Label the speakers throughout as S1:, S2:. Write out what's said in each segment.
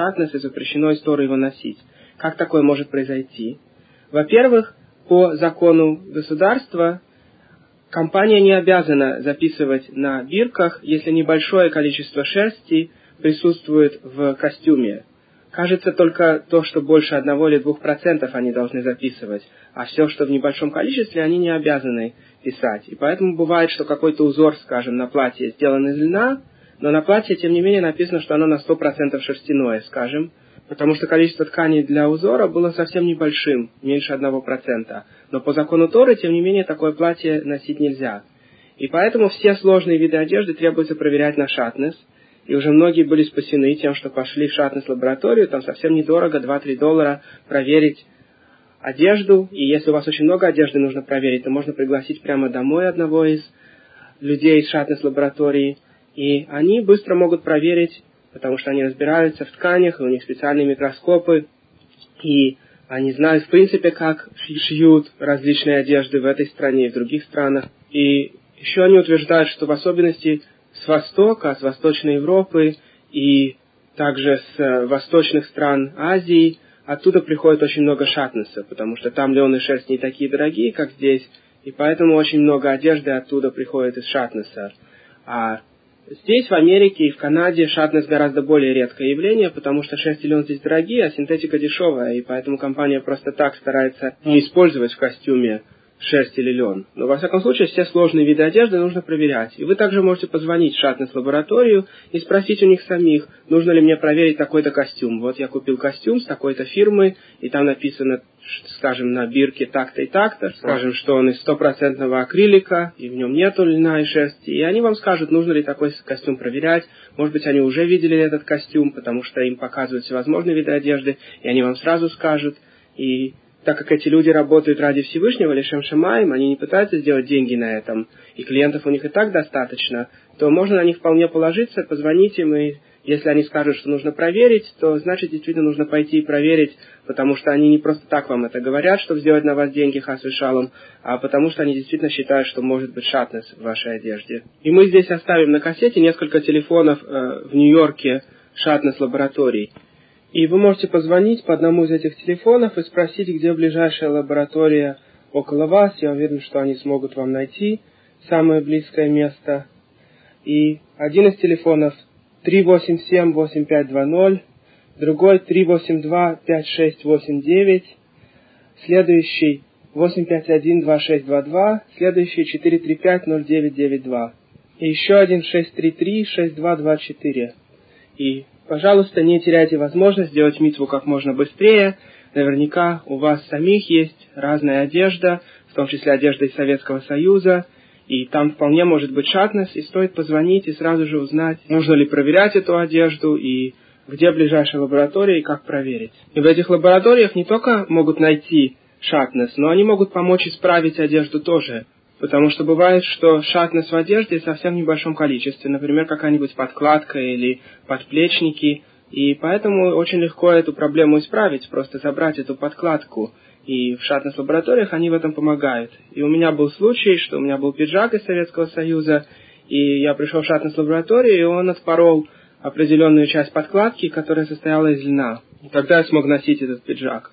S1: шатнес и запрещено из Торы его носить. Как такое может произойти? Во-первых, по закону государства компания не обязана записывать на бирках, если небольшое количество шерсти присутствует в костюме. Кажется, только то, что больше одного или двух процентов они должны записывать, а все, что в небольшом количестве, они не обязаны писать. И поэтому бывает, что какой-то узор, скажем, на платье сделан из льна, но на платье, тем не менее, написано, что оно на 100% шерстяное, скажем, потому что количество ткани для узора было совсем небольшим, меньше одного процента. Но по закону Торы, тем не менее, такое платье носить нельзя. И поэтому все сложные виды одежды требуется проверять на шатнес – и уже многие были спасены тем, что пошли в шатнес-лабораторию, там совсем недорого, 2-3 доллара проверить одежду, и если у вас очень много одежды нужно проверить, то можно пригласить прямо домой одного из людей из шатнес-лаборатории, и они быстро могут проверить, потому что они разбираются в тканях, и у них специальные микроскопы, и они знают, в принципе, как шьют различные одежды в этой стране и в других странах. И еще они утверждают, что в особенности с Востока, с Восточной Европы и также с э, восточных стран Азии, оттуда приходит очень много шатнеса, потому что там лен и шерсть не такие дорогие, как здесь, и поэтому очень много одежды оттуда приходит из шатнеса. А здесь, в Америке и в Канаде, шатнес гораздо более редкое явление, потому что шерсть и лен здесь дорогие, а синтетика дешевая, и поэтому компания просто так старается не использовать в костюме шерсть или лен. Но, во всяком случае, все сложные виды одежды нужно проверять. И вы также можете позвонить в шатнес-лабораторию и спросить у них самих, нужно ли мне проверить такой-то костюм. Вот я купил костюм с такой-то фирмы, и там написано, скажем, на бирке так-то и так-то, скажем, что он из стопроцентного акрилика, и в нем нету льна и шерсти. И они вам скажут, нужно ли такой костюм проверять. Может быть, они уже видели этот костюм, потому что им показывают всевозможные виды одежды, и они вам сразу скажут. И так как эти люди работают ради Всевышнего, Лишем Шамаем, они не пытаются сделать деньги на этом, и клиентов у них и так достаточно, то можно на них вполне положиться, позвонить им, и если они скажут, что нужно проверить, то значит действительно нужно пойти и проверить, потому что они не просто так вам это говорят, чтобы сделать на вас деньги хасвишалом, а потому что они действительно считают, что может быть шатнес в вашей одежде. И мы здесь оставим на кассете несколько телефонов э, в Нью-Йорке шатнес лабораторий. И вы можете позвонить по одному из этих телефонов и спросить, где ближайшая лаборатория около вас. Я уверен, что они смогут вам найти самое близкое место. И один из телефонов 387-8520, другой 382-5689, следующий 851-2622, следующий 435-0992. И еще один 633-6224. И Пожалуйста, не теряйте возможность сделать митву как можно быстрее. Наверняка у вас самих есть разная одежда, в том числе одежда из Советского Союза, и там вполне может быть шатность, и стоит позвонить и сразу же узнать, нужно ли проверять эту одежду, и где ближайшая лаборатория, и как проверить. И в этих лабораториях не только могут найти шатность, но они могут помочь исправить одежду тоже. Потому что бывает, что шатность в одежде совсем в небольшом количестве, например, какая-нибудь подкладка или подплечники, и поэтому очень легко эту проблему исправить, просто забрать эту подкладку. И в шатнес-лабораториях они в этом помогают. И у меня был случай, что у меня был пиджак из Советского Союза, и я пришел в шатнес-лабораторию, и он отпорол определенную часть подкладки, которая состояла из льна. И тогда я смог носить этот пиджак.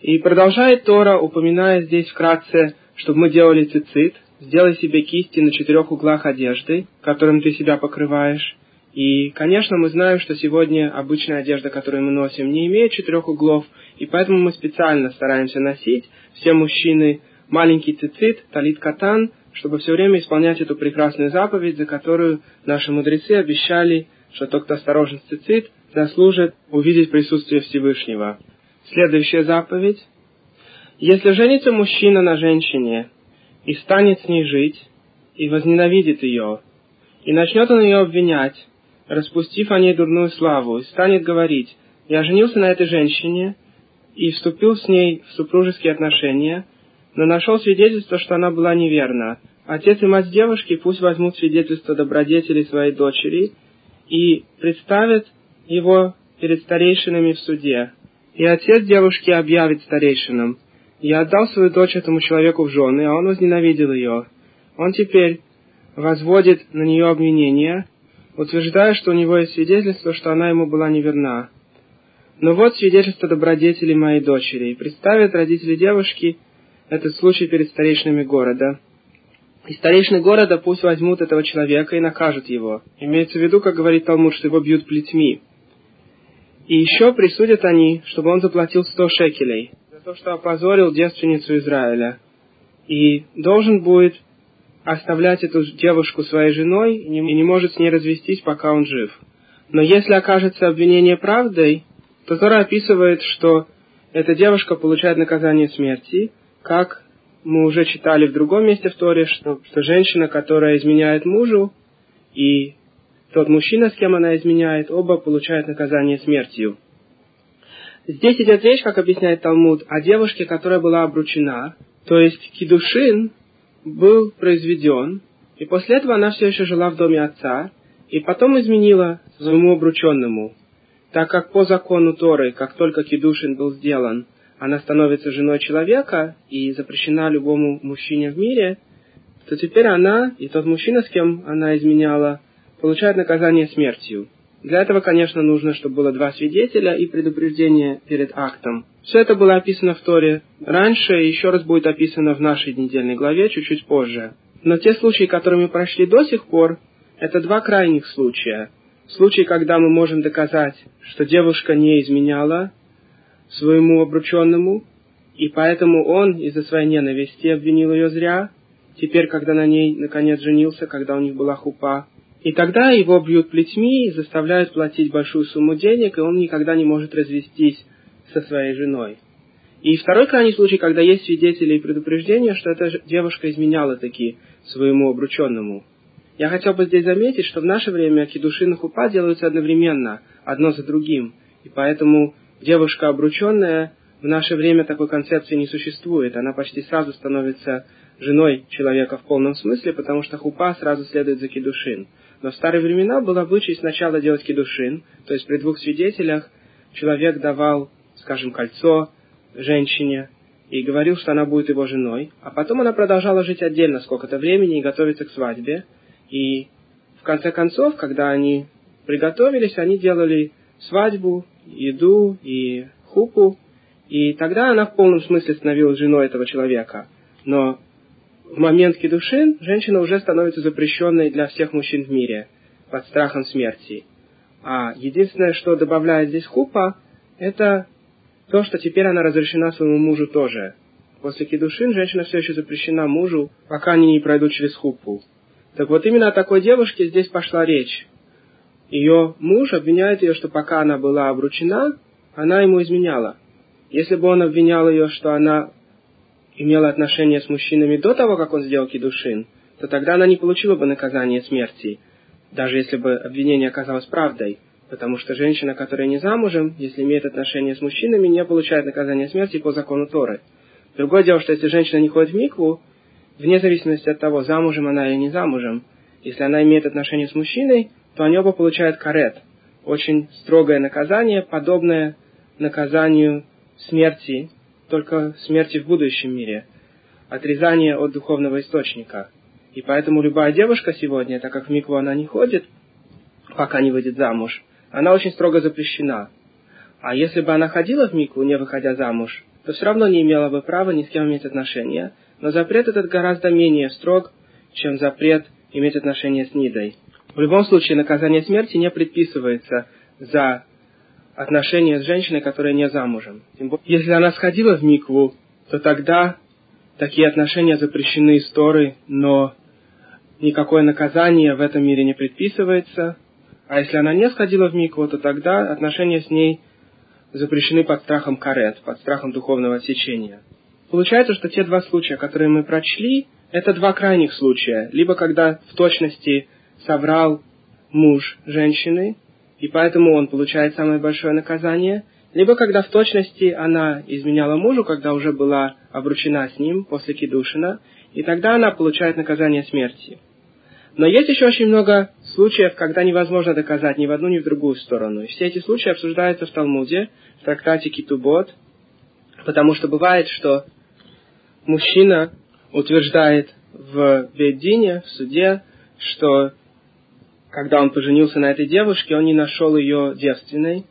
S1: И продолжает Тора, упоминая здесь вкратце, чтобы мы делали цицит, Сделай себе кисти на четырех углах одежды, которым ты себя покрываешь. И, конечно, мы знаем, что сегодня обычная одежда, которую мы носим, не имеет четырех углов, и поэтому мы специально стараемся носить, все мужчины, маленький цицит, талит катан, чтобы все время исполнять эту прекрасную заповедь, за которую наши мудрецы обещали, что тот, кто осторожен с цицит, заслужит увидеть присутствие Всевышнего. Следующая заповедь. Если женится мужчина на женщине, и станет с ней жить, и возненавидит ее, и начнет он ее обвинять, распустив о ней дурную славу, и станет говорить, «Я женился на этой женщине и вступил с ней в супружеские отношения, но нашел свидетельство, что она была неверна. Отец и мать девушки пусть возьмут свидетельство добродетели своей дочери и представят его перед старейшинами в суде. И отец девушки объявит старейшинам, я отдал свою дочь этому человеку в жены, а он возненавидел ее. Он теперь возводит на нее обвинения, утверждая, что у него есть свидетельство, что она ему была неверна. Но вот свидетельство добродетели моей дочери. И представят родители девушки этот случай перед старейшинами города. И старейшины города пусть возьмут этого человека и накажут его. Имеется в виду, как говорит Талмуд, что его бьют плетьми. И еще присудят они, чтобы он заплатил сто шекелей то, что опозорил девственницу Израиля. И должен будет оставлять эту девушку своей женой и не, может с ней развестись, пока он жив. Но если окажется обвинение правдой, то Тора описывает, что эта девушка получает наказание смерти, как мы уже читали в другом месте в Торе, что, что женщина, которая изменяет мужу, и тот мужчина, с кем она изменяет, оба получают наказание смертью. Здесь идет речь, как объясняет Талмуд, о девушке, которая была обручена, то есть Кидушин был произведен, и после этого она все еще жила в доме отца, и потом изменила своему обрученному. Так как по закону Торы, как только Кидушин был сделан, она становится женой человека и запрещена любому мужчине в мире, то теперь она и тот мужчина, с кем она изменяла, получают наказание смертью. Для этого, конечно, нужно, чтобы было два свидетеля и предупреждение перед актом. Все это было описано в Торе раньше и еще раз будет описано в нашей недельной главе чуть-чуть позже. Но те случаи, которые мы прошли до сих пор, это два крайних случая. Случай, когда мы можем доказать, что девушка не изменяла своему обрученному, и поэтому он из-за своей ненависти обвинил ее зря. Теперь, когда на ней наконец женился, когда у них была хупа, и тогда его бьют плетьми и заставляют платить большую сумму денег, и он никогда не может развестись со своей женой. И второй крайний случай, когда есть свидетели и предупреждения, что эта девушка изменяла таки своему обрученному. Я хотел бы здесь заметить, что в наше время кедушин и хупа делаются одновременно, одно за другим. И поэтому девушка обрученная в наше время такой концепции не существует. Она почти сразу становится женой человека в полном смысле, потому что хупа сразу следует за кедушин. Но в старые времена был обычай сначала делать кедушин, то есть при двух свидетелях человек давал скажем, кольцо женщине и говорил, что она будет его женой, а потом она продолжала жить отдельно сколько-то времени и готовиться к свадьбе. И в конце концов, когда они приготовились, они делали свадьбу, еду и хупу, и тогда она в полном смысле становилась женой этого человека. Но в момент кедушин женщина уже становится запрещенной для всех мужчин в мире под страхом смерти. А единственное, что добавляет здесь хупа, это то, что теперь она разрешена своему мужу тоже. После кедушин женщина все еще запрещена мужу, пока они не пройдут через хупу. Так вот именно о такой девушке здесь пошла речь. Ее муж обвиняет ее, что пока она была обручена, она ему изменяла. Если бы он обвинял ее, что она имела отношения с мужчинами до того, как он сделал кедушин, то тогда она не получила бы наказание смерти, даже если бы обвинение оказалось правдой. Потому что женщина, которая не замужем, если имеет отношения с мужчинами, не получает наказание смерти по закону Торы. Другое дело, что если женщина не ходит в микву, вне зависимости от того, замужем она или не замужем, если она имеет отношения с мужчиной, то они оба получают карет. Очень строгое наказание, подобное наказанию смерти, только смерти в будущем мире. Отрезание от духовного источника. И поэтому любая девушка сегодня, так как в микву она не ходит, пока не выйдет замуж, она очень строго запрещена. А если бы она ходила в Микву, не выходя замуж, то все равно не имела бы права ни с кем иметь отношения, но запрет этот гораздо менее строг, чем запрет иметь отношения с Нидой. В любом случае, наказание смерти не предписывается за отношения с женщиной, которая не замужем. Если она сходила в Микву, то тогда такие отношения запрещены из но никакое наказание в этом мире не предписывается, а если она не сходила в микву, то тогда отношения с ней запрещены под страхом карет, под страхом духовного отсечения. Получается, что те два случая, которые мы прочли, это два крайних случая. Либо когда в точности соврал муж женщины, и поэтому он получает самое большое наказание, либо когда в точности она изменяла мужу, когда уже была обручена с ним после кидушина, и тогда она получает наказание смерти. Но есть еще очень много случаев, когда невозможно доказать ни в одну, ни в другую сторону. И все эти случаи обсуждаются в Талмуде, в трактате Китубот, потому что бывает, что мужчина утверждает в Бедине, в суде, что когда он поженился на этой девушке, он не нашел ее девственной,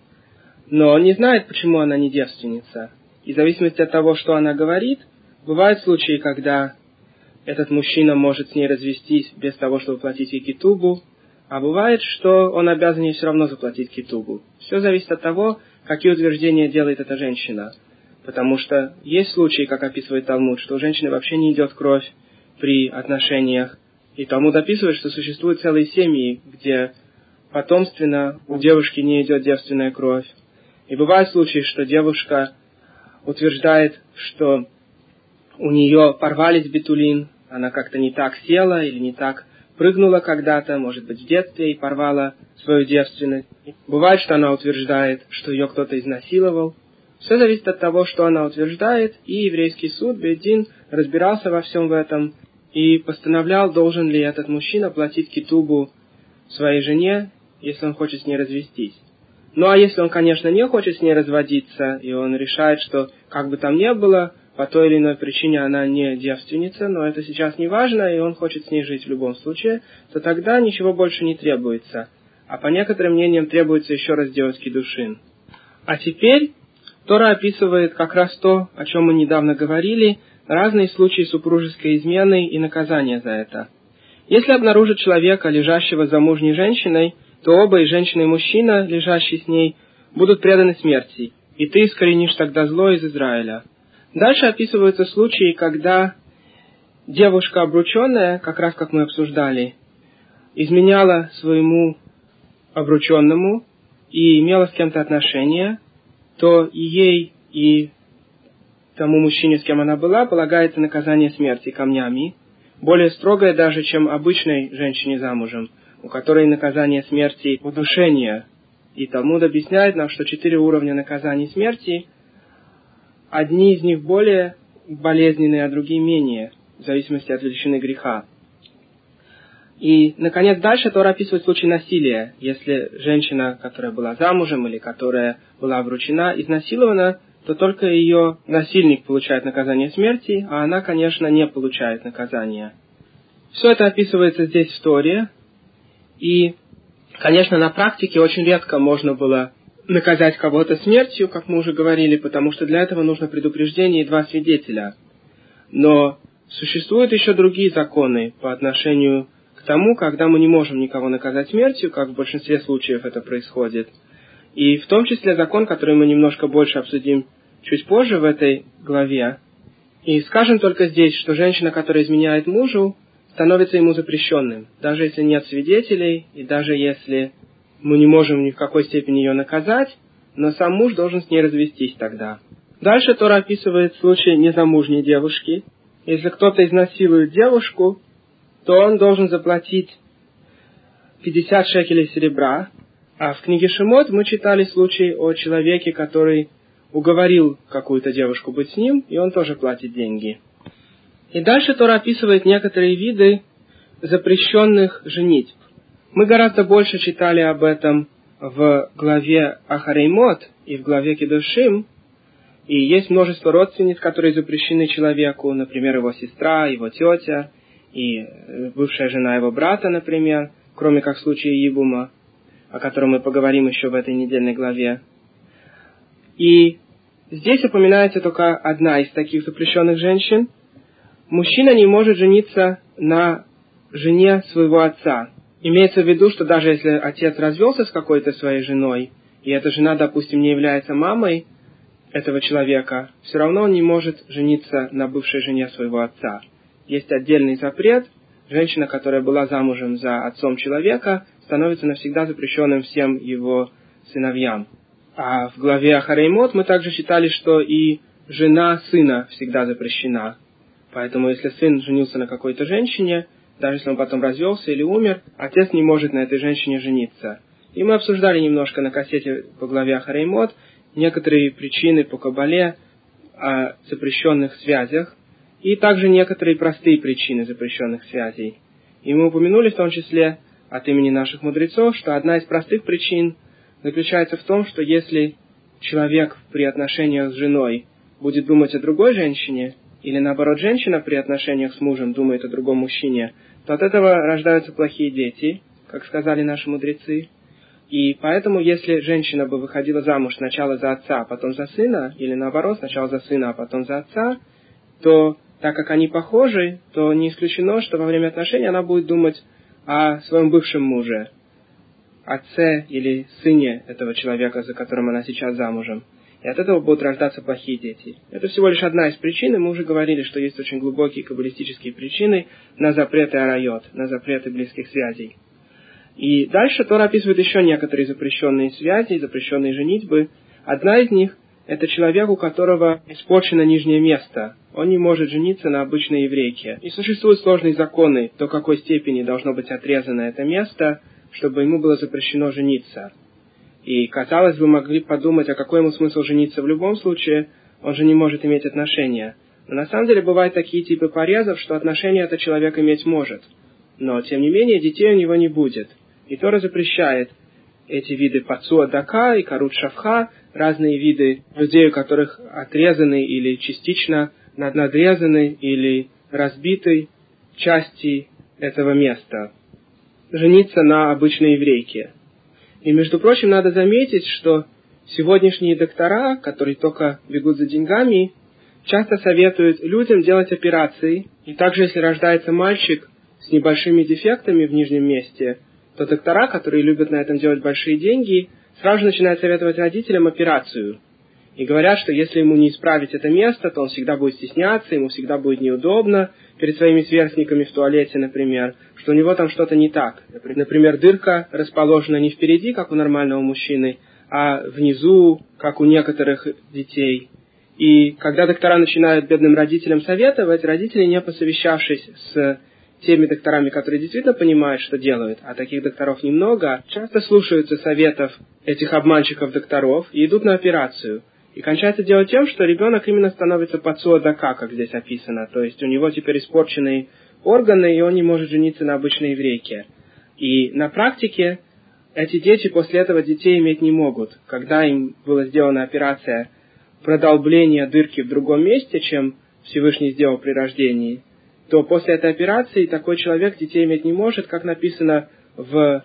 S1: но он не знает, почему она не девственница. И в зависимости от того, что она говорит, бывают случаи, когда этот мужчина может с ней развестись без того, чтобы платить ей китубу, а бывает, что он обязан ей все равно заплатить китубу. Все зависит от того, какие утверждения делает эта женщина. Потому что есть случаи, как описывает Талмуд, что у женщины вообще не идет кровь при отношениях. И Талмуд описывает, что существуют целые семьи, где потомственно у девушки не идет девственная кровь. И бывают случаи, что девушка утверждает, что у нее порвались бетулин, она как-то не так села или не так прыгнула когда-то, может быть, в детстве и порвала свою девственность. Бывает, что она утверждает, что ее кто-то изнасиловал. Все зависит от того, что она утверждает, и еврейский суд, Бедин, разбирался во всем в этом и постановлял, должен ли этот мужчина платить китубу своей жене, если он хочет с ней развестись. Ну а если он, конечно, не хочет с ней разводиться, и он решает, что как бы там ни было, по той или иной причине она не девственница, но это сейчас не важно, и он хочет с ней жить в любом случае, то тогда ничего больше не требуется. А по некоторым мнениям требуется еще раз делать кедушин. А теперь Тора описывает как раз то, о чем мы недавно говорили, разные случаи супружеской измены и наказания за это. Если обнаружит человека, лежащего замужней женщиной, то оба, и женщина, и мужчина, лежащий с ней, будут преданы смерти, и ты искоренишь тогда зло из Израиля. Дальше описываются случаи, когда девушка обрученная, как раз как мы обсуждали, изменяла своему обрученному и имела с кем-то отношения, то и ей, и тому мужчине, с кем она была, полагается наказание смерти камнями, более строгое даже, чем обычной женщине замужем, у которой наказание смерти удушение. И Талмуд объясняет нам, что четыре уровня наказания смерти Одни из них более болезненные, а другие менее, в зависимости от величины греха. И, наконец, дальше Тора описывает случай насилия. Если женщина, которая была замужем или которая была обручена, изнасилована, то только ее насильник получает наказание смерти, а она, конечно, не получает наказания. Все это описывается здесь в Торе. И, конечно, на практике очень редко можно было наказать кого-то смертью, как мы уже говорили, потому что для этого нужно предупреждение и два свидетеля. Но существуют еще другие законы по отношению к тому, когда мы не можем никого наказать смертью, как в большинстве случаев это происходит. И в том числе закон, который мы немножко больше обсудим чуть позже в этой главе. И скажем только здесь, что женщина, которая изменяет мужу, становится ему запрещенным, даже если нет свидетелей, и даже если мы не можем ни в какой степени ее наказать, но сам муж должен с ней развестись тогда. Дальше Тора описывает случай незамужней девушки. Если кто-то изнасилует девушку, то он должен заплатить 50 шекелей серебра. А в книге Шимот мы читали случай о человеке, который уговорил какую-то девушку быть с ним, и он тоже платит деньги. И дальше Тора описывает некоторые виды запрещенных женитьб. Мы гораздо больше читали об этом в главе Ахареймот и в главе Кедушим, и есть множество родственниц, которые запрещены человеку, например, его сестра, его тетя, и э, бывшая жена его брата, например, кроме как в случае Ебума, о котором мы поговорим еще в этой недельной главе. И здесь упоминается только одна из таких запрещенных женщин. Мужчина не может жениться на жене своего отца, Имеется в виду, что даже если отец развелся с какой-то своей женой, и эта жена, допустим, не является мамой этого человека, все равно он не может жениться на бывшей жене своего отца. Есть отдельный запрет. Женщина, которая была замужем за отцом человека, становится навсегда запрещенным всем его сыновьям. А в главе Ахареймот мы также читали, что и жена сына всегда запрещена. Поэтому если сын женился на какой-то женщине, даже если он потом развелся или умер, отец не может на этой женщине жениться. И мы обсуждали немножко на кассете по главе Ахареймот некоторые причины по Кабале о запрещенных связях и также некоторые простые причины запрещенных связей. И мы упомянули в том числе от имени наших мудрецов, что одна из простых причин заключается в том, что если человек при отношениях с женой будет думать о другой женщине, или наоборот женщина при отношениях с мужем думает о другом мужчине, то от этого рождаются плохие дети, как сказали наши мудрецы. И поэтому, если женщина бы выходила замуж сначала за отца, а потом за сына, или наоборот, сначала за сына, а потом за отца, то так как они похожи, то не исключено, что во время отношений она будет думать о своем бывшем муже, отце или сыне этого человека, за которым она сейчас замужем. И от этого будут рождаться плохие дети. Это всего лишь одна из причин, и мы уже говорили, что есть очень глубокие каббалистические причины на запреты арайот, на запреты близких связей. И дальше Тора описывает еще некоторые запрещенные связи, запрещенные женитьбы. Одна из них – это человек, у которого испорчено нижнее место. Он не может жениться на обычной еврейке. И существуют сложные законы, до какой степени должно быть отрезано это место, чтобы ему было запрещено жениться. И, казалось бы, могли подумать, а какой ему смысл жениться в любом случае, он же не может иметь отношения. Но на самом деле бывают такие типы порезов, что отношения этот человек иметь может. Но, тем не менее, детей у него не будет – и Тора запрещает эти виды пацуа дака и карут шавха, разные виды людей, у которых отрезаны или частично надрезаны или разбиты части этого места. Жениться на обычной еврейке. И, между прочим, надо заметить, что сегодняшние доктора, которые только бегут за деньгами, часто советуют людям делать операции. И также, если рождается мальчик с небольшими дефектами в нижнем месте – то доктора, которые любят на этом делать большие деньги, сразу же начинают советовать родителям операцию. И говорят, что если ему не исправить это место, то он всегда будет стесняться, ему всегда будет неудобно перед своими сверстниками в туалете, например, что у него там что-то не так. Например, дырка расположена не впереди, как у нормального мужчины, а внизу, как у некоторых детей. И когда доктора начинают бедным родителям советовать, родители, не посовещавшись с теми докторами, которые действительно понимают, что делают, а таких докторов немного, часто слушаются советов этих обманщиков-докторов и идут на операцию. И кончается дело тем, что ребенок именно становится пацуадака, как здесь описано. То есть у него теперь испорченные органы, и он не может жениться на обычной еврейке. И на практике эти дети после этого детей иметь не могут. Когда им была сделана операция продолбления дырки в другом месте, чем Всевышний сделал при рождении – то после этой операции такой человек детей иметь не может, как написано в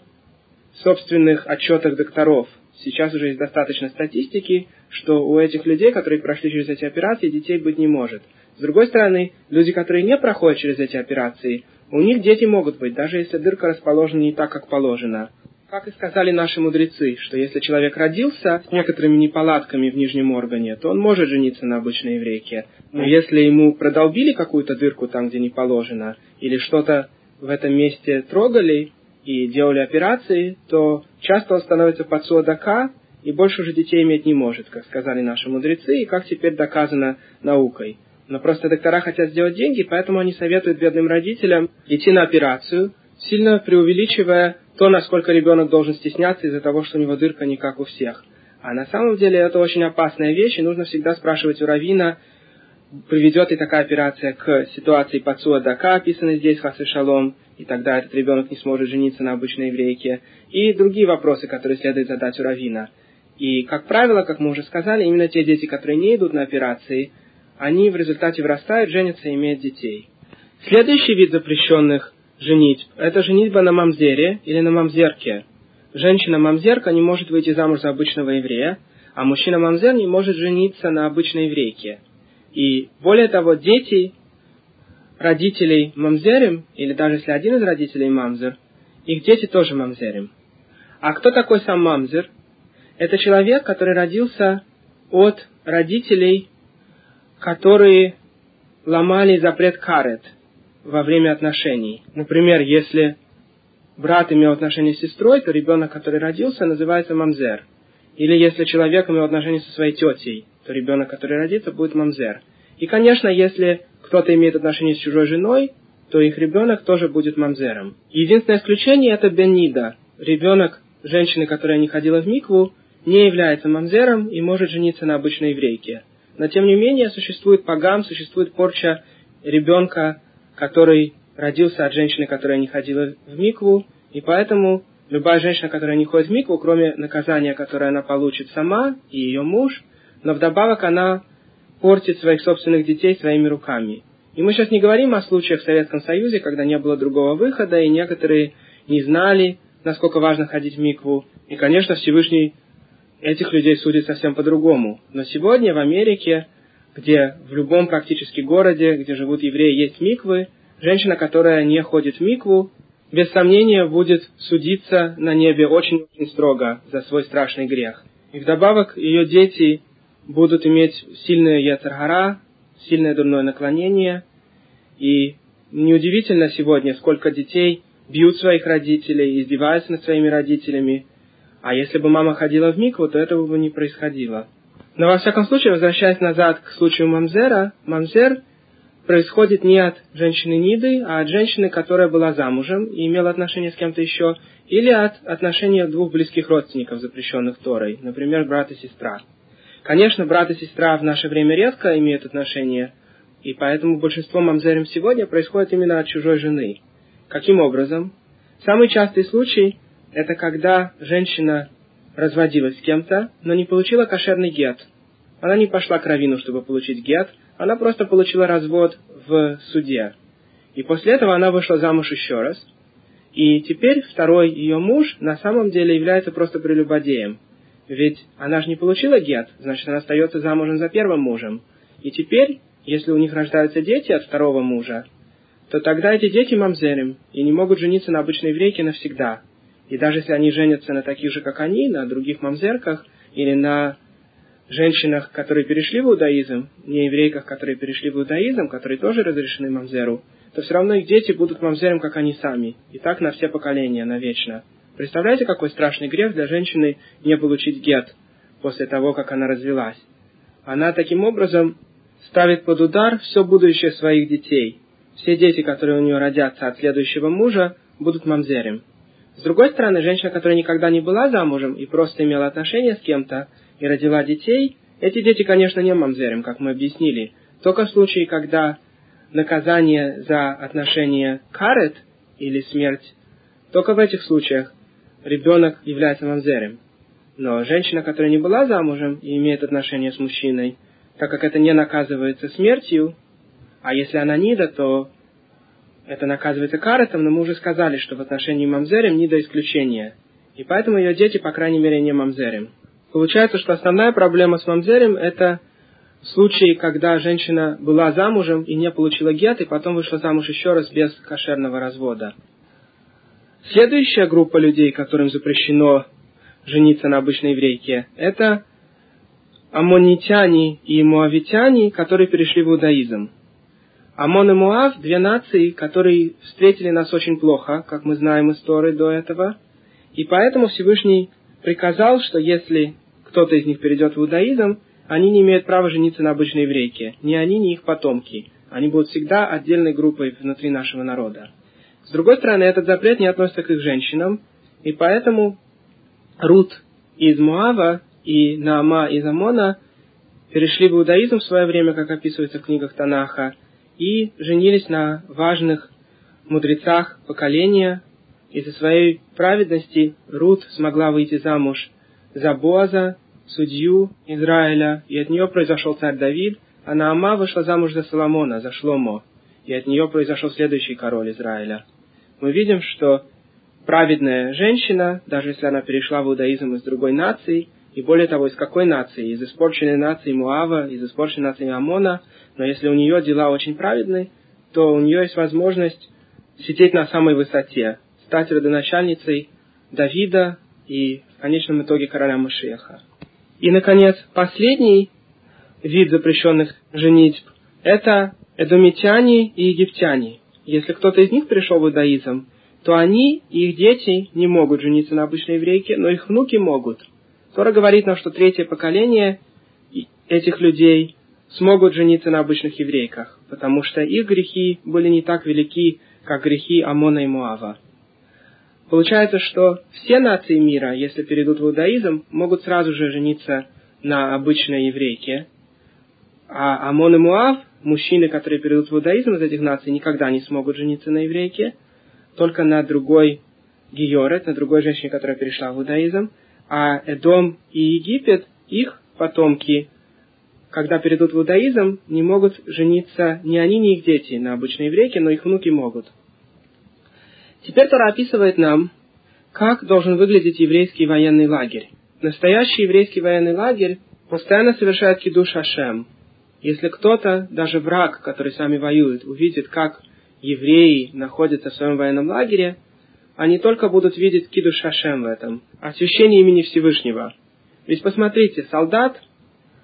S1: собственных отчетах докторов. Сейчас уже есть достаточно статистики, что у этих людей, которые прошли через эти операции, детей быть не может. С другой стороны, люди, которые не проходят через эти операции, у них дети могут быть, даже если дырка расположена не так, как положено. Как и сказали наши мудрецы, что если человек родился с некоторыми неполадками в нижнем органе, то он может жениться на обычной еврейке. Но если ему продолбили какую-то дырку там, где не положено, или что-то в этом месте трогали и делали операции, то часто он становится под суадака и больше уже детей иметь не может, как сказали наши мудрецы, и как теперь доказано наукой. Но просто доктора хотят сделать деньги, поэтому они советуют бедным родителям идти на операцию, сильно преувеличивая то, насколько ребенок должен стесняться из-за того, что у него дырка не как у всех. А на самом деле это очень опасная вещь, и нужно всегда спрашивать у Равина, приведет ли такая операция к ситуации пацуа дака, описанной здесь хасы шалом, и тогда этот ребенок не сможет жениться на обычной еврейке, и другие вопросы, которые следует задать у Равина. И, как правило, как мы уже сказали, именно те дети, которые не идут на операции, они в результате вырастают, женятся и имеют детей. Следующий вид запрещенных женить. Это женитьба на мамзере или на мамзерке. Женщина-мамзерка не может выйти замуж за обычного еврея, а мужчина-мамзер не может жениться на обычной еврейке. И более того, дети родителей мамзерим, или даже если один из родителей мамзер, их дети тоже мамзерим. А кто такой сам мамзер? Это человек, который родился от родителей, которые ломали запрет карет – во время отношений. Например, если брат имел отношения с сестрой, то ребенок, который родился, называется мамзер. Или если человек имел отношения со своей тетей, то ребенок, который родится, будет мамзер. И, конечно, если кто-то имеет отношения с чужой женой, то их ребенок тоже будет мамзером. Единственное исключение это Беннида. Ребенок женщины, которая не ходила в микву, не является мамзером и может жениться на обычной еврейке. Но тем не менее существует пагам, существует порча ребенка который родился от женщины, которая не ходила в микву, и поэтому любая женщина, которая не ходит в микву, кроме наказания, которое она получит сама и ее муж, но вдобавок она портит своих собственных детей своими руками. И мы сейчас не говорим о случаях в Советском Союзе, когда не было другого выхода, и некоторые не знали, насколько важно ходить в микву. И, конечно, Всевышний этих людей судит совсем по-другому. Но сегодня в Америке, где в любом практически городе, где живут евреи, есть миквы, женщина, которая не ходит в микву, без сомнения будет судиться на небе очень-очень строго за свой страшный грех. И вдобавок ее дети будут иметь сильное яцергара, сильное дурное наклонение. И неудивительно сегодня, сколько детей бьют своих родителей, издеваются над своими родителями. А если бы мама ходила в микву, то этого бы не происходило. Но во всяком случае, возвращаясь назад к случаю Мамзера, Мамзер происходит не от женщины Ниды, а от женщины, которая была замужем и имела отношения с кем-то еще, или от отношения двух близких родственников, запрещенных Торой, например, брат и сестра. Конечно, брат и сестра в наше время редко имеют отношения, и поэтому большинство мамзерим сегодня происходит именно от чужой жены. Каким образом? Самый частый случай – это когда женщина разводилась с кем-то, но не получила кошерный гет. Она не пошла к равину, чтобы получить гет, она просто получила развод в суде. И после этого она вышла замуж еще раз. И теперь второй ее муж на самом деле является просто прелюбодеем. Ведь она же не получила гет, значит, она остается замужем за первым мужем. И теперь, если у них рождаются дети от второго мужа, то тогда эти дети мамзерим и не могут жениться на обычной еврейке навсегда. И даже если они женятся на таких же, как они, на других мамзерках или на женщинах, которые перешли в иудаизм, не еврейках, которые перешли в иудаизм, которые тоже разрешены мамзеру, то все равно их дети будут мамзером, как они сами. И так на все поколения, навечно. Представляете, какой страшный грех для женщины не получить гет после того, как она развелась? Она таким образом ставит под удар все будущее своих детей. Все дети, которые у нее родятся от следующего мужа, будут мамзерем. С другой стороны, женщина, которая никогда не была замужем и просто имела отношения с кем-то, и родила детей, эти дети, конечно, не мамзерем, как мы объяснили. Только в случае, когда наказание за отношение карет или смерть, только в этих случаях ребенок является мамзерем. Но женщина, которая не была замужем и имеет отношение с мужчиной, так как это не наказывается смертью, а если она нида, то это наказывается каретом, но мы уже сказали, что в отношении мамзерем нида исключение. И поэтому ее дети, по крайней мере, не мамзерем. Получается, что основная проблема с мамзерем – это случаи, когда женщина была замужем и не получила гет, и потом вышла замуж еще раз без кошерного развода. Следующая группа людей, которым запрещено жениться на обычной еврейке, это аммонитяне и муавитяне, которые перешли в иудаизм. Амон и Муав – две нации, которые встретили нас очень плохо, как мы знаем истории до этого, и поэтому Всевышний приказал, что если кто-то из них перейдет в иудаизм, они не имеют права жениться на обычной еврейке. Ни они, ни их потомки. Они будут всегда отдельной группой внутри нашего народа. С другой стороны, этот запрет не относится к их женщинам, и поэтому Рут из Муава и Наама из Амона перешли в иудаизм в свое время, как описывается в книгах Танаха, и женились на важных мудрецах поколения, из-за своей праведности Рут смогла выйти замуж за Боаза, судью Израиля, и от нее произошел царь Давид, а Наама вышла замуж за Соломона, за Шломо, и от нее произошел следующий король Израиля. Мы видим, что праведная женщина, даже если она перешла в иудаизм из другой нации, и более того, из какой нации? Из испорченной нации Муава, из испорченной нации Амона, но если у нее дела очень праведны, то у нее есть возможность сидеть на самой высоте, стать родоначальницей Давида и в конечном итоге короля Машеха. И, наконец, последний вид запрещенных женитьб – это эдомитяне и египтяне. Если кто-то из них пришел в иудаизм, то они и их дети не могут жениться на обычной еврейке, но их внуки могут. Тора говорит нам, что третье поколение этих людей смогут жениться на обычных еврейках, потому что их грехи были не так велики, как грехи Амона и Муава. Получается, что все нации мира, если перейдут в иудаизм, могут сразу же жениться на обычной еврейке. А Амон и Муав, мужчины, которые перейдут в иудаизм из этих наций, никогда не смогут жениться на еврейке, только на другой Георет, на другой женщине, которая перешла в иудаизм. А Эдом и Египет, их потомки, когда перейдут в иудаизм, не могут жениться ни они, ни их дети на обычной еврейке, но их внуки могут. Теперь Тора описывает нам как должен выглядеть еврейский военный лагерь. Настоящий еврейский военный лагерь постоянно совершает кидуш Ашем. Если кто-то, даже враг, который с вами воюет, увидит, как евреи находятся в своем военном лагере, они только будут видеть киду шашем в этом, освящение имени Всевышнего. Ведь посмотрите, солдат,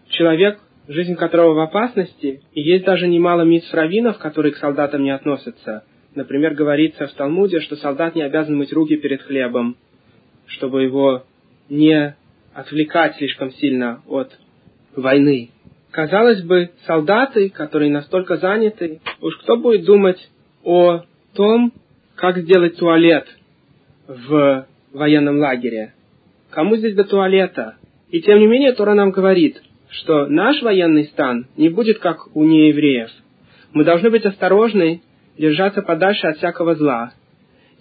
S1: человек, жизнь которого в опасности, и есть даже немало митсравинов, которые к солдатам не относятся. Например, говорится в Талмуде, что солдат не обязан мыть руки перед хлебом, чтобы его не отвлекать слишком сильно от войны. Казалось бы, солдаты, которые настолько заняты, уж кто будет думать о том, как сделать туалет в военном лагере. Кому здесь до туалета? И тем не менее Тора нам говорит, что наш военный стан не будет как у неевреев. Мы должны быть осторожны, держаться подальше от всякого зла.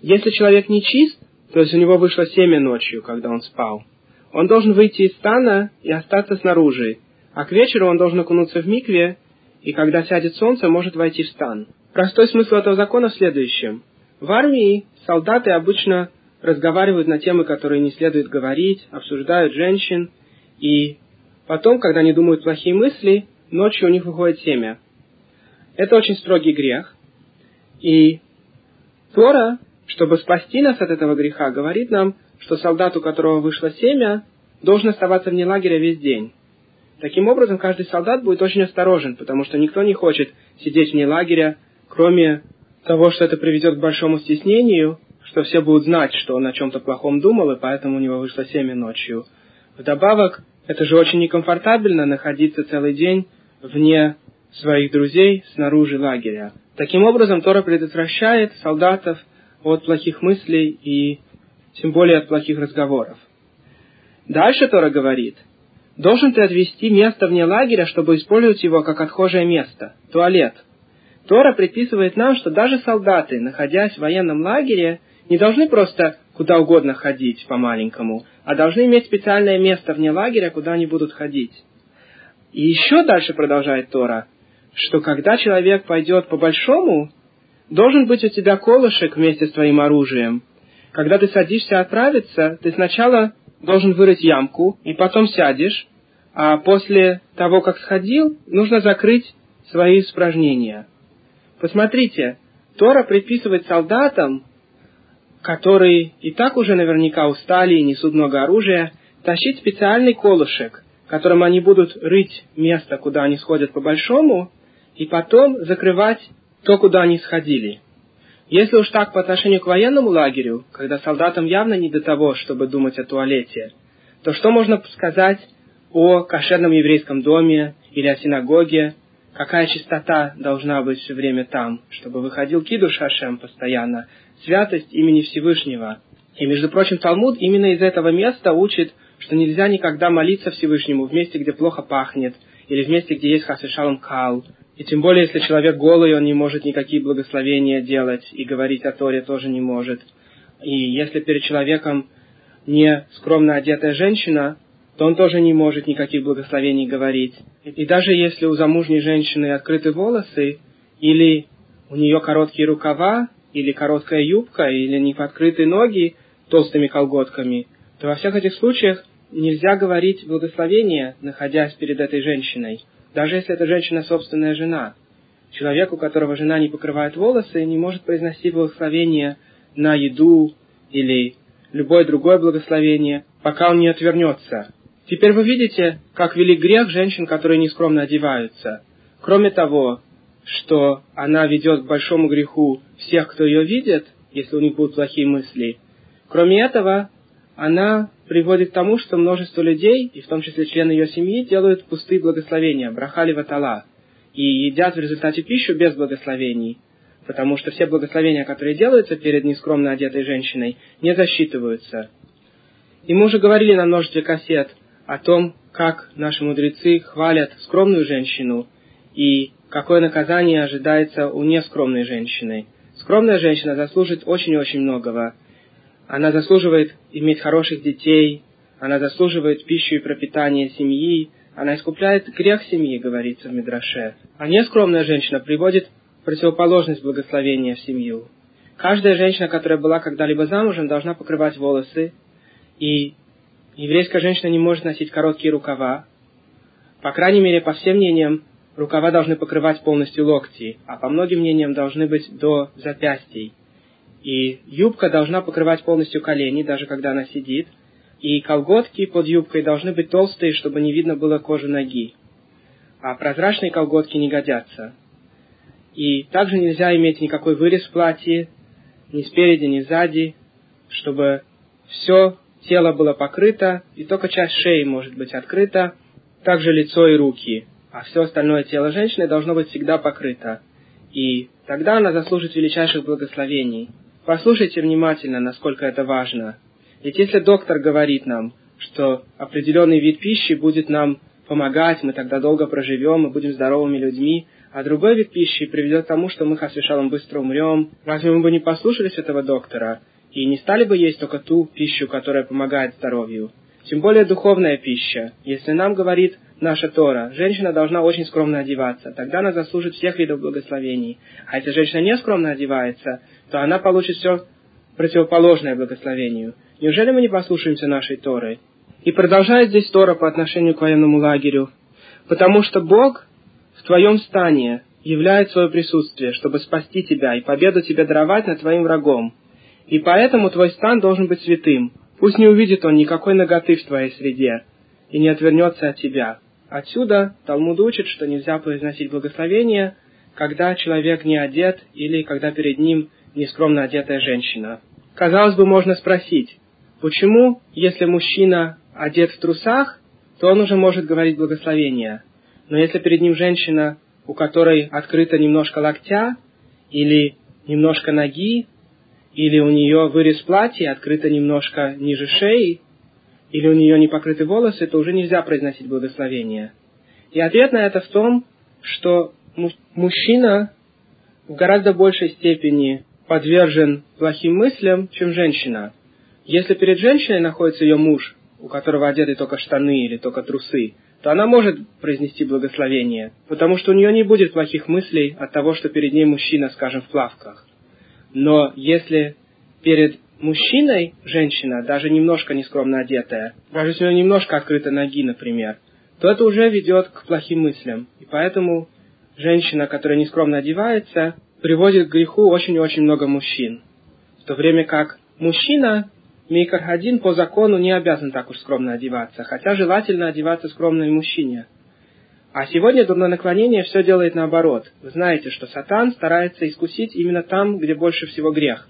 S1: Если человек не чист, то есть у него вышло семя ночью, когда он спал, он должен выйти из стана и остаться снаружи, а к вечеру он должен окунуться в микве, и когда сядет солнце, может войти в стан. Простой смысл этого закона в следующем. В армии солдаты обычно разговаривают на темы, которые не следует говорить, обсуждают женщин, и потом, когда они думают плохие мысли, ночью у них выходит семя. Это очень строгий грех. И Тора, чтобы спасти нас от этого греха, говорит нам, что солдат, у которого вышло семя, должен оставаться вне лагеря весь день. Таким образом, каждый солдат будет очень осторожен, потому что никто не хочет сидеть вне лагеря, кроме того, что это приведет к большому стеснению, что все будут знать, что он о чем-то плохом думал, и поэтому у него вышло семя ночью. Вдобавок, это же очень некомфортабельно находиться целый день вне своих друзей снаружи лагеря. Таким образом, Тора предотвращает солдатов от плохих мыслей и тем более от плохих разговоров. Дальше Тора говорит, должен ты отвести место вне лагеря, чтобы использовать его как отхожее место, туалет – Тора предписывает нам, что даже солдаты, находясь в военном лагере, не должны просто куда угодно ходить по-маленькому, а должны иметь специальное место вне лагеря, куда они будут ходить. И еще дальше продолжает Тора, что когда человек пойдет по-большому, должен быть у тебя колышек вместе с твоим оружием. Когда ты садишься отправиться, ты сначала должен вырыть ямку, и потом сядешь, а после того, как сходил, нужно закрыть свои испражнения – Посмотрите, Тора предписывает солдатам, которые и так уже наверняка устали и несут много оружия, тащить специальный колышек, которым они будут рыть место, куда они сходят по-большому, и потом закрывать то, куда они сходили. Если уж так по отношению к военному лагерю, когда солдатам явно не до того, чтобы думать о туалете, то что можно сказать о кошерном еврейском доме или о синагоге, какая чистота должна быть все время там, чтобы выходил Кидуш Хашем постоянно, святость имени Всевышнего. И, между прочим, Талмуд именно из этого места учит, что нельзя никогда молиться Всевышнему в месте, где плохо пахнет, или в месте, где есть хасышалом кал. И тем более, если человек голый, он не может никакие благословения делать, и говорить о Торе тоже не может. И если перед человеком не скромно одетая женщина, то он тоже не может никаких благословений говорить. И даже если у замужней женщины открыты волосы, или у нее короткие рукава, или короткая юбка, или не подкрыты ноги толстыми колготками, то во всех этих случаях нельзя говорить благословение, находясь перед этой женщиной, даже если эта женщина собственная жена. Человек, у которого жена не покрывает волосы, не может произносить благословение на еду или любое другое благословение, пока он не отвернется Теперь вы видите, как велик грех женщин, которые нескромно одеваются. Кроме того, что она ведет к большому греху всех, кто ее видит, если у них будут плохие мысли. Кроме этого, она приводит к тому, что множество людей, и в том числе члены ее семьи, делают пустые благословения, брахали ватала, и едят в результате пищу без благословений, потому что все благословения, которые делаются перед нескромно одетой женщиной, не засчитываются. И мы уже говорили на множестве кассет о том, как наши мудрецы хвалят скромную женщину и какое наказание ожидается у нескромной женщины. Скромная женщина заслужит очень-очень многого. Она заслуживает иметь хороших детей, она заслуживает пищу и пропитание семьи, она искупляет грех семьи, говорится в Мидраше. А нескромная женщина приводит противоположность благословения в семью. Каждая женщина, которая была когда-либо замужем, должна покрывать волосы, и еврейская женщина не может носить короткие рукава. По крайней мере, по всем мнениям, рукава должны покрывать полностью локти, а по многим мнениям должны быть до запястий. И юбка должна покрывать полностью колени, даже когда она сидит. И колготки под юбкой должны быть толстые, чтобы не видно было кожи ноги. А прозрачные колготки не годятся. И также нельзя иметь никакой вырез в платье, ни спереди, ни сзади, чтобы все тело было покрыто, и только часть шеи может быть открыта, также лицо и руки, а все остальное тело женщины должно быть всегда покрыто. И тогда она заслужит величайших благословений. Послушайте внимательно, насколько это важно. Ведь если доктор говорит нам, что определенный вид пищи будет нам помогать, мы тогда долго проживем, мы будем здоровыми людьми, а другой вид пищи приведет к тому, что мы хасвишалом быстро умрем. Разве мы бы не послушались этого доктора и не стали бы есть только ту пищу, которая помогает здоровью? Тем более духовная пища. Если нам говорит наша Тора, женщина должна очень скромно одеваться, тогда она заслужит всех видов благословений. А если женщина не скромно одевается, то она получит все противоположное благословению. Неужели мы не послушаемся нашей Торы? И продолжает здесь Тора по отношению к военному лагерю. Потому что Бог в твоем стане являет свое присутствие, чтобы спасти тебя и победу тебе даровать над твоим врагом. И поэтому твой стан должен быть святым. Пусть не увидит он никакой ноготы в твоей среде и не отвернется от тебя. Отсюда Талмуд учит, что нельзя произносить благословение, когда человек не одет или когда перед ним нескромно одетая женщина. Казалось бы, можно спросить, почему, если мужчина одет в трусах, то он уже может говорить благословение, но если перед ним женщина, у которой открыто немножко локтя, или немножко ноги, или у нее вырез платья открыто немножко ниже шеи, или у нее не покрыты волосы, то уже нельзя произносить благословение. И ответ на это в том, что мужчина в гораздо большей степени подвержен плохим мыслям, чем женщина. Если перед женщиной находится ее муж, у которого одеты только штаны или только трусы, то она может произнести благословение, потому что у нее не будет плохих мыслей от того, что перед ней мужчина, скажем, в плавках. Но если перед мужчиной женщина, даже немножко нескромно одетая, даже если у нее немножко открыты ноги, например, то это уже ведет к плохим мыслям. И поэтому женщина, которая нескромно одевается, приводит к греху очень и очень много мужчин. В то время как мужчина Мейкар Хадин по закону не обязан так уж скромно одеваться, хотя желательно одеваться скромно и мужчине. А сегодня дурное наклонение все делает наоборот. Вы знаете, что сатан старается искусить именно там, где больше всего грех.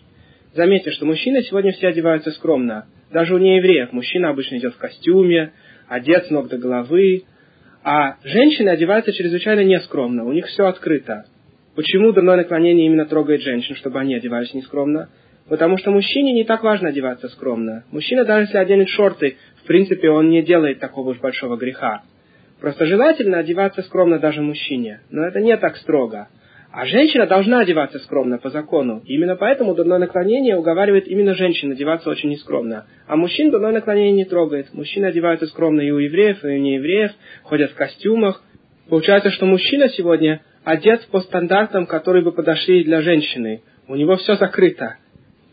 S1: Заметьте, что мужчины сегодня все одеваются скромно. Даже у неевреев мужчина обычно идет в костюме, одет с ног до головы, а женщины одеваются чрезвычайно нескромно, у них все открыто. Почему дурное наклонение именно трогает женщин, чтобы они одевались нескромно? Потому что мужчине не так важно одеваться скромно. Мужчина, даже если оденет шорты, в принципе, он не делает такого уж большого греха. Просто желательно одеваться скромно даже мужчине. Но это не так строго. А женщина должна одеваться скромно по закону. И именно поэтому дурное наклонение уговаривает именно женщин одеваться очень нескромно. А мужчин дурное наклонение не трогает. Мужчины одеваются скромно и у евреев, и у неевреев, ходят в костюмах. Получается, что мужчина сегодня одет по стандартам, которые бы подошли для женщины. У него все закрыто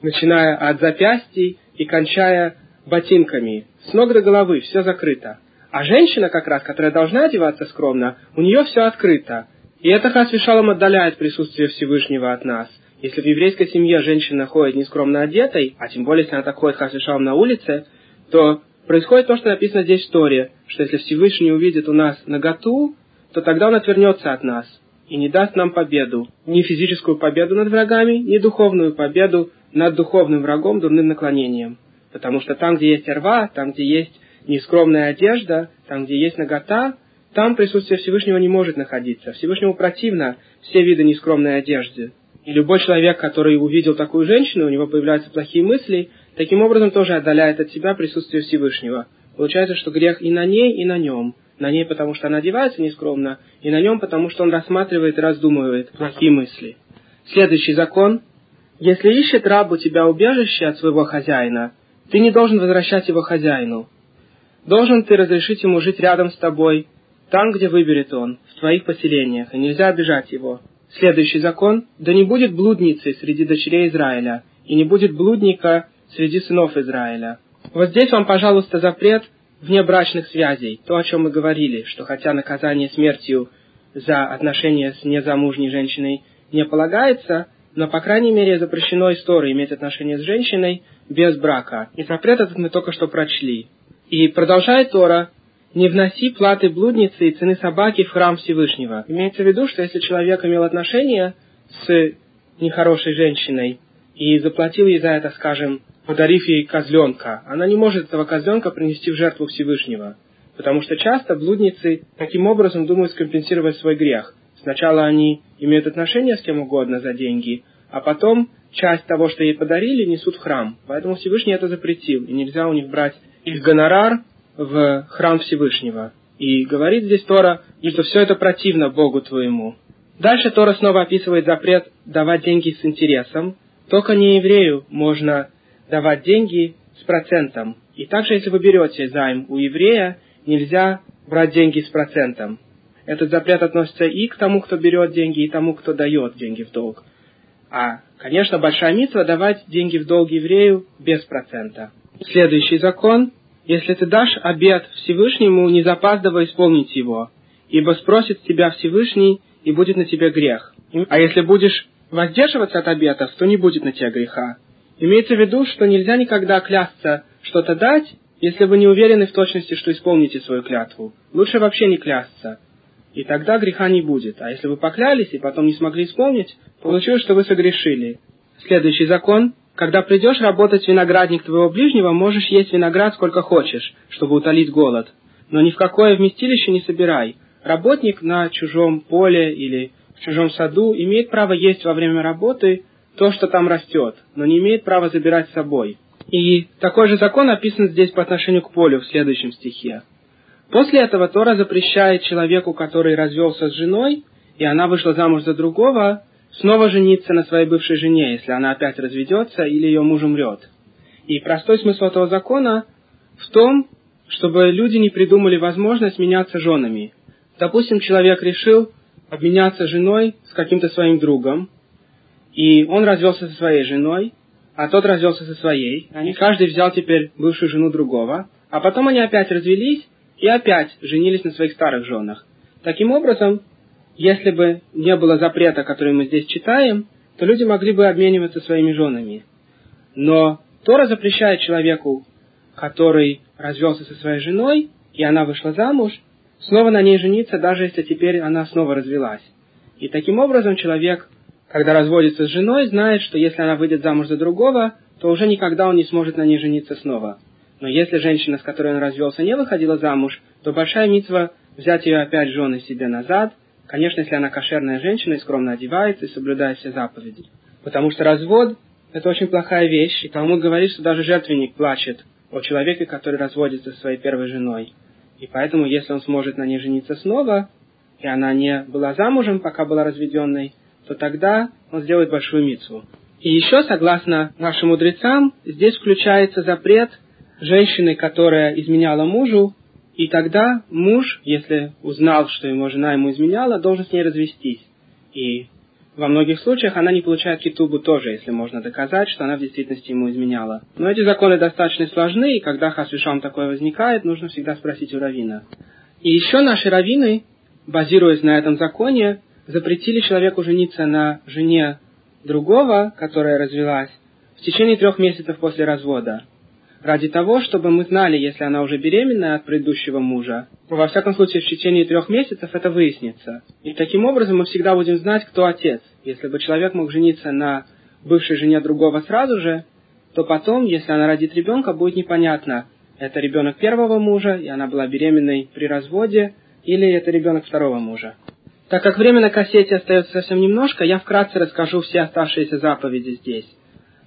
S1: начиная от запястий и кончая ботинками. С ног до головы все закрыто. А женщина, как раз, которая должна одеваться скромно, у нее все открыто. И это Хасвишалом отдаляет присутствие Всевышнего от нас. Если в еврейской семье женщина ходит нескромно одетой, а тем более, если она так ходит Хасвишалом на улице, то происходит то, что написано здесь в Торе, что если Всевышний увидит у нас наготу, то тогда он отвернется от нас и не даст нам победу. Ни физическую победу над врагами, ни духовную победу над духовным врагом дурным наклонением. Потому что там, где есть рва, там, где есть нескромная одежда, там, где есть нагота, там присутствие Всевышнего не может находиться. Всевышнему противно все виды нескромной одежды. И любой человек, который увидел такую женщину, у него появляются плохие мысли, таким образом тоже отдаляет от себя присутствие Всевышнего. Получается, что грех и на ней, и на нем. На ней, потому что она одевается нескромно, и на нем, потому что он рассматривает и раздумывает плохие мысли. Следующий закон если ищет раб у тебя убежище от своего хозяина, ты не должен возвращать его хозяину. Должен ты разрешить ему жить рядом с тобой, там, где выберет он, в твоих поселениях, и нельзя обижать его. Следующий закон – да не будет блудницы среди дочерей Израиля, и не будет блудника среди сынов Израиля. Вот здесь вам, пожалуйста, запрет внебрачных связей. То, о чем мы говорили, что хотя наказание смертью за отношения с незамужней женщиной не полагается, но, по крайней мере, запрещено историей иметь отношения с женщиной без брака. И запрет этот мы только что прочли. И продолжает Тора, не вноси платы блудницы и цены собаки в храм Всевышнего. Имеется в виду, что если человек имел отношения с нехорошей женщиной и заплатил ей за это, скажем, подарив ей козленка, она не может этого козленка принести в жертву Всевышнего. Потому что часто блудницы таким образом думают скомпенсировать свой грех. Сначала они имеют отношения с кем угодно за деньги, а потом часть того, что ей подарили, несут в храм. Поэтому Всевышний это запретил, и нельзя у них брать их гонорар в храм Всевышнего. И говорит здесь Тора, что все это противно Богу твоему. Дальше Тора снова описывает запрет давать деньги с интересом. Только не еврею можно давать деньги с процентом. И также, если вы берете займ у еврея, нельзя брать деньги с процентом. Этот запрет относится и к тому, кто берет деньги, и тому, кто дает деньги в долг. А, конечно, большая митва давать деньги в долг еврею без процента. Следующий закон если ты дашь обед Всевышнему, не запаздывай исполнить его, ибо спросит тебя Всевышний, и будет на тебе грех. А если будешь воздерживаться от обетов, то не будет на тебя греха. Имеется в виду, что нельзя никогда клясться что-то дать, если вы не уверены в точности, что исполните свою клятву. Лучше вообще не клясться. И тогда греха не будет. А если вы поклялись и потом не смогли исполнить, получилось, что вы согрешили. Следующий закон когда придешь работать в виноградник твоего ближнего, можешь есть виноград сколько хочешь, чтобы утолить голод. Но ни в какое вместилище не собирай. Работник на чужом поле или в чужом саду имеет право есть во время работы то, что там растет, но не имеет права забирать с собой. И такой же закон описан здесь по отношению к полю в следующем стихе. После этого Тора запрещает человеку, который развелся с женой, и она вышла замуж за другого, снова жениться на своей бывшей жене, если она опять разведется или ее муж умрет. И простой смысл этого закона в том, чтобы люди не придумали возможность меняться женами. Допустим, человек решил обменяться женой с каким-то своим другом, и он развелся со своей женой, а тот развелся со своей. Они каждый взял теперь бывшую жену другого, а потом они опять развелись и опять женились на своих старых женах. Таким образом, если бы не было запрета, который мы здесь читаем, то люди могли бы обмениваться своими женами. Но Тора запрещает человеку, который развелся со своей женой, и она вышла замуж, снова на ней жениться, даже если теперь она снова развелась. И таким образом человек, когда разводится с женой, знает, что если она выйдет замуж за другого, то уже никогда он не сможет на ней жениться снова. Но если женщина, с которой он развелся, не выходила замуж, то большая митва взять ее опять жены себе назад – Конечно, если она кошерная женщина и скромно одевается и соблюдает все заповеди. Потому что развод – это очень плохая вещь, и Талмуд говорит, что даже жертвенник плачет о человеке, который разводится со своей первой женой. И поэтому, если он сможет на ней жениться снова, и она не была замужем, пока была разведенной, то тогда он сделает большую мицу. И еще, согласно нашим мудрецам, здесь включается запрет женщины, которая изменяла мужу, и тогда муж, если узнал, что его жена ему изменяла, должен с ней развестись. И во многих случаях она не получает китубу тоже, если можно доказать, что она в действительности ему изменяла. Но эти законы достаточно сложны, и когда хасвишам такое возникает, нужно всегда спросить у равина. И еще наши раввины, базируясь на этом законе, запретили человеку жениться на жене другого, которая развелась, в течение трех месяцев после развода ради того, чтобы мы знали, если она уже беременна от предыдущего мужа, во всяком случае в течение трех месяцев это выяснится. И таким образом мы всегда будем знать, кто отец. Если бы человек мог жениться на бывшей жене другого сразу же, то потом, если она родит ребенка, будет непонятно, это ребенок первого мужа, и она была беременной при разводе, или это ребенок второго мужа. Так как время на кассете остается совсем немножко, я вкратце расскажу все оставшиеся заповеди здесь.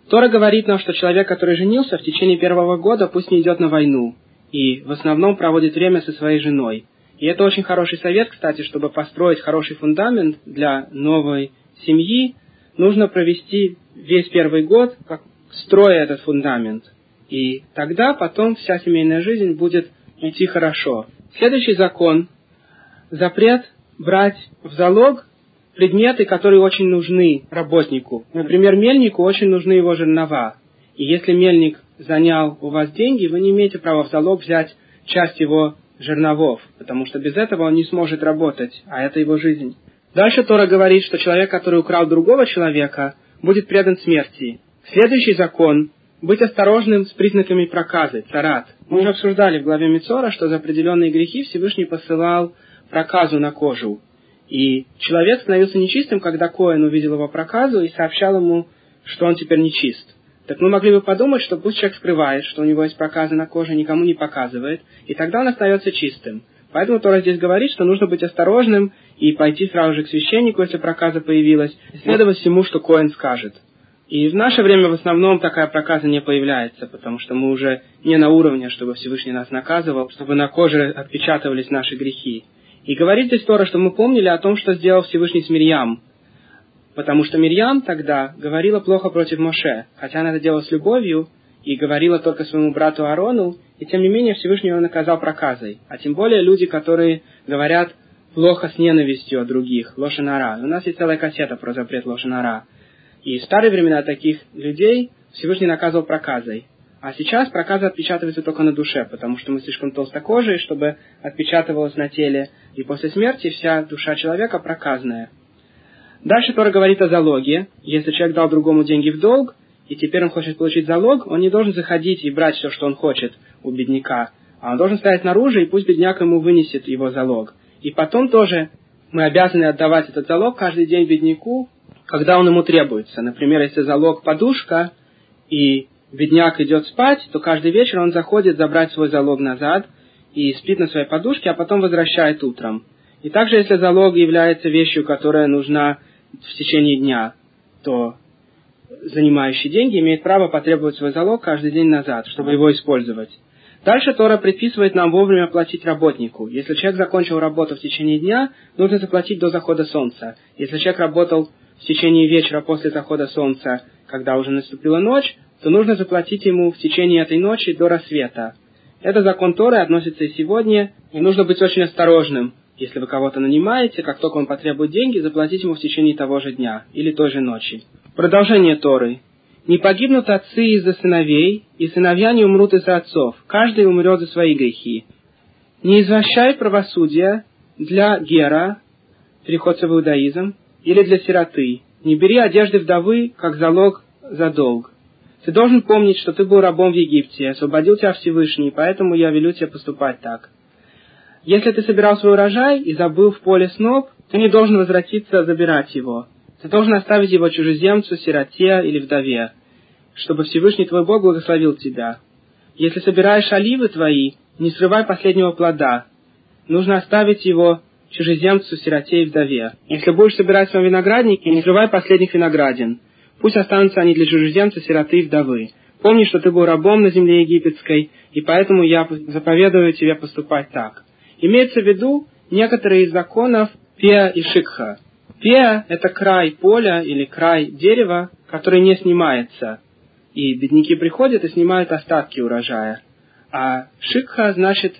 S1: Тора говорит нам, что человек, который женился в течение первого года, пусть не идет на войну, и в основном проводит время со своей женой. И это очень хороший совет, кстати, чтобы построить хороший фундамент для новой семьи, нужно провести весь первый год, как строя этот фундамент. И тогда потом вся семейная жизнь будет идти хорошо. Следующий закон – запрет брать в залог предметы, которые очень нужны работнику. Например, мельнику очень нужны его жернова. И если мельник занял у вас деньги, вы не имеете права в залог взять часть его жерновов, потому что без этого он не сможет работать, а это его жизнь. Дальше Тора говорит, что человек, который украл другого человека, будет предан смерти. Следующий закон – быть осторожным с признаками проказы, царат. Мы уже обсуждали в главе Мицора, что за определенные грехи Всевышний посылал проказу на кожу. И человек становился нечистым, когда Коэн увидел его проказу и сообщал ему, что он теперь нечист. Так мы могли бы подумать, что пусть человек скрывает, что у него есть проказы на коже, никому не показывает, и тогда он остается чистым. Поэтому Тора здесь говорит, что нужно быть осторожным и пойти сразу же к священнику, если проказа появилась, и следовать всему, что Коэн скажет. И в наше время в основном такая проказа не появляется, потому что мы уже не на уровне, чтобы Всевышний нас наказывал, чтобы на коже отпечатывались наши грехи. И говорит здесь Тора, что мы помнили о том, что сделал Всевышний с Мирьям. Потому что Мирьям тогда говорила плохо против Моше, хотя она это делала с любовью и говорила только своему брату Аарону, и тем не менее Всевышний его наказал проказой. А тем более люди, которые говорят плохо с ненавистью о других, лошанара. У нас есть целая кассета про запрет лошанара. И в старые времена таких людей Всевышний наказывал проказой. А сейчас проказа отпечатывается только на душе, потому что мы слишком толстокожие, чтобы отпечатывалось на теле. И после смерти вся душа человека проказная. Дальше Тора говорит о залоге. Если человек дал другому деньги в долг, и теперь он хочет получить залог, он не должен заходить и брать все, что он хочет у бедняка, а он должен стоять снаружи, и пусть бедняк ему вынесет его залог. И потом тоже мы обязаны отдавать этот залог каждый день бедняку, когда он ему требуется. Например, если залог подушка, и бедняк идет спать, то каждый вечер он заходит забрать свой залог назад и спит на своей подушке, а потом возвращает утром. И также, если залог является вещью, которая нужна в течение дня, то занимающий деньги имеет право потребовать свой залог каждый день назад, чтобы его использовать. Дальше Тора предписывает нам вовремя платить работнику. Если человек закончил работу в течение дня, нужно заплатить до захода солнца. Если человек работал в течение вечера после захода солнца, когда уже наступила ночь, то нужно заплатить ему в течение этой ночи до рассвета. Это закон Торы относится и сегодня, и нужно быть очень осторожным. Если вы кого-то нанимаете, как только он потребует деньги, заплатите ему в течение того же дня или той же ночи. Продолжение Торы. «Не погибнут отцы из-за сыновей, и сыновья не умрут из-за отцов. Каждый умрет за свои грехи. Не извращай правосудие для гера, переходца в иудаизм, или для сироты. Не бери одежды вдовы, как залог за долг. Ты должен помнить, что ты был рабом в Египте, освободил тебя Всевышний, поэтому я велю тебе поступать так. Если ты собирал свой урожай и забыл в поле сноп, ты не должен возвратиться забирать его. Ты должен оставить его чужеземцу, сироте или вдове, чтобы Всевышний твой Бог благословил тебя. Если собираешь оливы твои, не срывай последнего плода. Нужно оставить его чужеземцу, сироте и вдове. Если будешь собирать в своем не срывай последних виноградин. Пусть останутся они для чужеземца, сироты и вдовы. Помни, что ты был рабом на земле египетской, и поэтому я заповедую тебе поступать так. Имеется в виду некоторые из законов Пеа и Шикха. Пеа – это край поля или край дерева, который не снимается. И бедняки приходят и снимают остатки урожая. А Шикха значит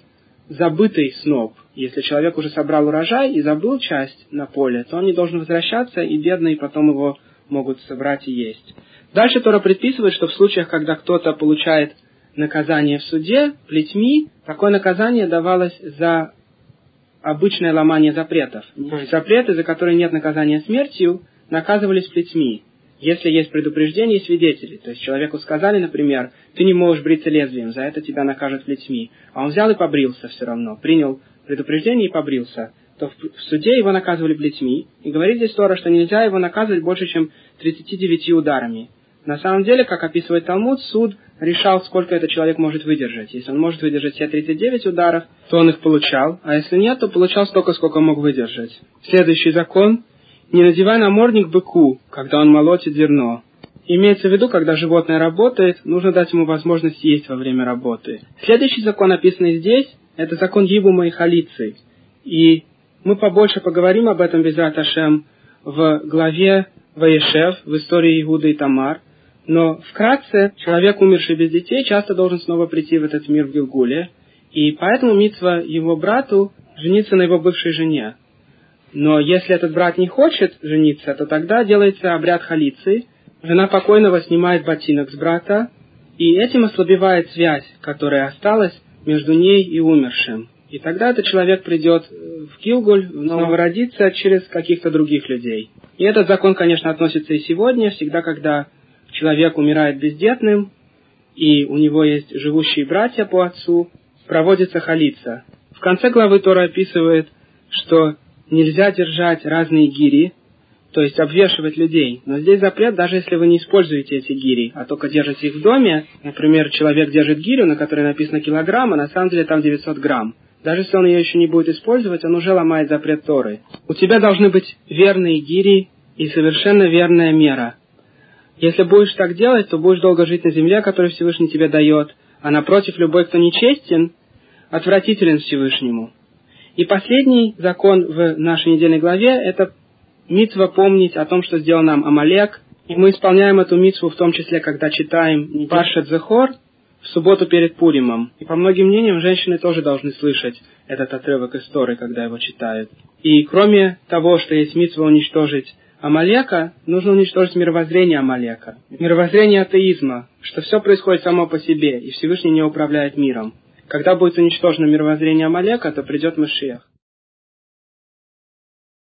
S1: забытый сноп. Если человек уже собрал урожай и забыл часть на поле, то он не должен возвращаться, и бедные потом его могут собрать и есть. Дальше Тора предписывает, что в случаях, когда кто-то получает наказание в суде плетьми, такое наказание давалось за обычное ломание запретов. Запреты, за которые нет наказания смертью, наказывались плетьми, если есть предупреждение и свидетели. То есть человеку сказали, например, ты не можешь бриться лезвием, за это тебя накажут плетьми. А он взял и побрился все равно, принял предупреждение и побрился то в суде его наказывали плетьми, и говорит здесь Тора, что нельзя его наказывать больше, чем 39 ударами. На самом деле, как описывает Талмуд, суд решал, сколько этот человек может выдержать. Если он может выдержать все 39 ударов, то он их получал, а если нет, то получал столько, сколько мог выдержать. Следующий закон – не надевай намордник быку, когда он молотит зерно. Имеется в виду, когда животное работает, нужно дать ему возможность есть во время работы. Следующий закон, описанный здесь, это закон Ибума и Халицы. И мы побольше поговорим об этом без Ашем в главе Ваешев, в истории Иуда и Тамар. Но вкратце, человек, умерший без детей, часто должен снова прийти в этот мир в Гилгуле, и поэтому Митва его брату жениться на его бывшей жене. Но если этот брат не хочет жениться, то тогда делается обряд халицы. Жена покойного снимает ботинок с брата, и этим ослабевает связь, которая осталась между ней и умершим. И тогда этот человек придет в Гилгуль, снова родиться через каких-то других людей. И этот закон, конечно, относится и сегодня, всегда, когда человек умирает бездетным, и у него есть живущие братья по отцу, проводится халица. В конце главы Тора описывает, что нельзя держать разные гири, то есть обвешивать людей. Но здесь запрет, даже если вы не используете эти гири, а только держите их в доме. Например, человек держит гирю, на которой написано килограмм, а на самом деле там 900 грамм. Даже если он ее еще не будет использовать, он уже ломает запрет Торы. У тебя должны быть верные гири и совершенно верная мера. Если будешь так делать, то будешь долго жить на земле, которую Всевышний тебе дает, а напротив, любой, кто нечестен, отвратителен Всевышнему. И последний закон в нашей недельной главе – это митва помнить о том, что сделал нам Амалек. И мы исполняем эту митву в том числе, когда читаем Паршат Зехор в субботу перед Пуримом. И по многим мнениям, женщины тоже должны слышать этот отрывок истории, когда его читают. И кроме того, что есть митва уничтожить Амалека, нужно уничтожить мировоззрение Амалека. Мировоззрение атеизма, что все происходит само по себе, и Всевышний не управляет миром. Когда будет уничтожено мировоззрение Амалека, то придет Машиах.